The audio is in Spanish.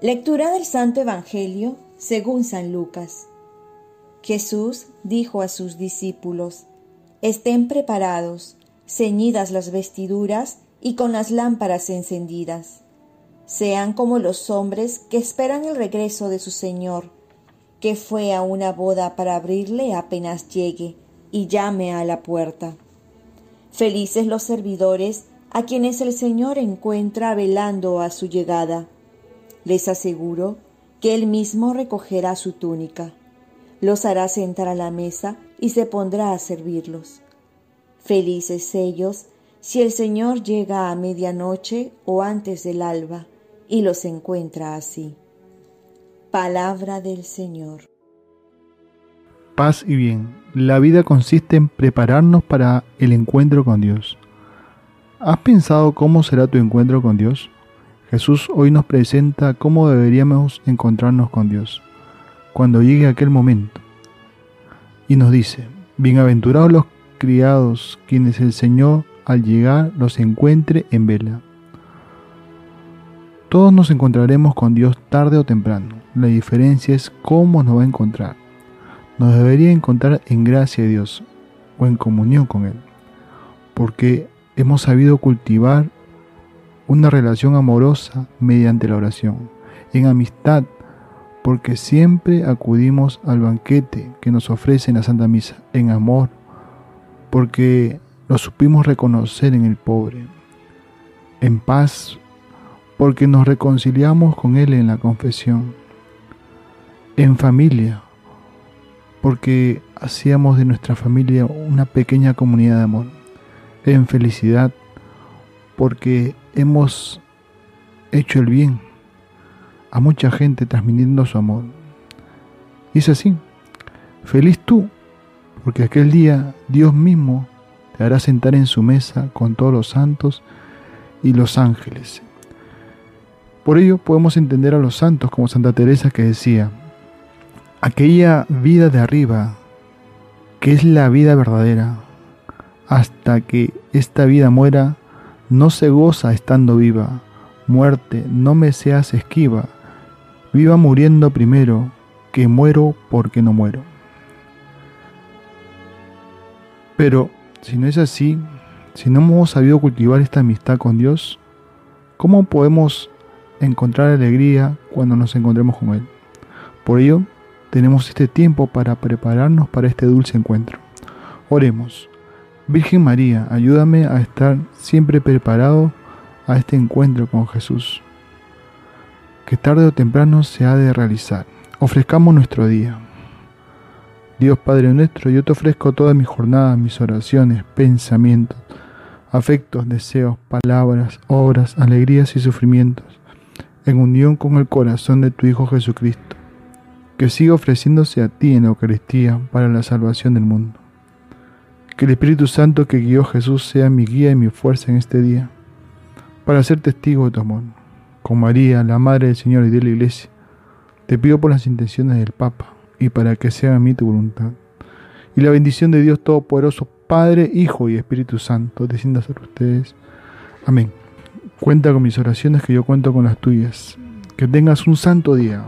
Lectura del Santo Evangelio según San Lucas. Jesús dijo a sus discípulos, Estén preparados, ceñidas las vestiduras y con las lámparas encendidas. Sean como los hombres que esperan el regreso de su Señor, que fue a una boda para abrirle apenas llegue y llame a la puerta. Felices los servidores a quienes el Señor encuentra velando a su llegada les aseguro que él mismo recogerá su túnica, los hará sentar a la mesa y se pondrá a servirlos. Felices ellos si el Señor llega a medianoche o antes del alba y los encuentra así. Palabra del Señor. Paz y bien. La vida consiste en prepararnos para el encuentro con Dios. ¿Has pensado cómo será tu encuentro con Dios? Jesús hoy nos presenta cómo deberíamos encontrarnos con Dios cuando llegue aquel momento. Y nos dice, bienaventurados los criados, quienes el Señor al llegar los encuentre en vela. Todos nos encontraremos con Dios tarde o temprano. La diferencia es cómo nos va a encontrar. Nos debería encontrar en gracia de Dios o en comunión con Él, porque hemos sabido cultivar una relación amorosa mediante la oración, en amistad, porque siempre acudimos al banquete que nos ofrece la Santa Misa, en amor, porque lo supimos reconocer en el pobre, en paz, porque nos reconciliamos con Él en la confesión, en familia, porque hacíamos de nuestra familia una pequeña comunidad de amor, en felicidad, porque hemos hecho el bien a mucha gente transmitiendo su amor. Y es así, feliz tú, porque aquel día Dios mismo te hará sentar en su mesa con todos los santos y los ángeles. Por ello podemos entender a los santos como Santa Teresa que decía, aquella vida de arriba, que es la vida verdadera, hasta que esta vida muera, no se goza estando viva. Muerte, no me seas esquiva. Viva muriendo primero, que muero porque no muero. Pero si no es así, si no hemos sabido cultivar esta amistad con Dios, ¿cómo podemos encontrar alegría cuando nos encontremos con Él? Por ello, tenemos este tiempo para prepararnos para este dulce encuentro. Oremos. Virgen María, ayúdame a estar siempre preparado a este encuentro con Jesús, que tarde o temprano se ha de realizar. Ofrezcamos nuestro día. Dios Padre nuestro, yo te ofrezco toda mi jornada, mis oraciones, pensamientos, afectos, deseos, palabras, obras, alegrías y sufrimientos, en unión con el corazón de tu Hijo Jesucristo, que siga ofreciéndose a ti en la Eucaristía para la salvación del mundo. Que el Espíritu Santo que guió Jesús sea mi guía y mi fuerza en este día, para ser testigo de tu amor. Con María, la Madre del Señor y de la Iglesia, te pido por las intenciones del Papa y para que sea a mí tu voluntad. Y la bendición de Dios Todopoderoso, Padre, Hijo y Espíritu Santo, descienda sobre ustedes. Amén. Cuenta con mis oraciones que yo cuento con las tuyas. Que tengas un santo día.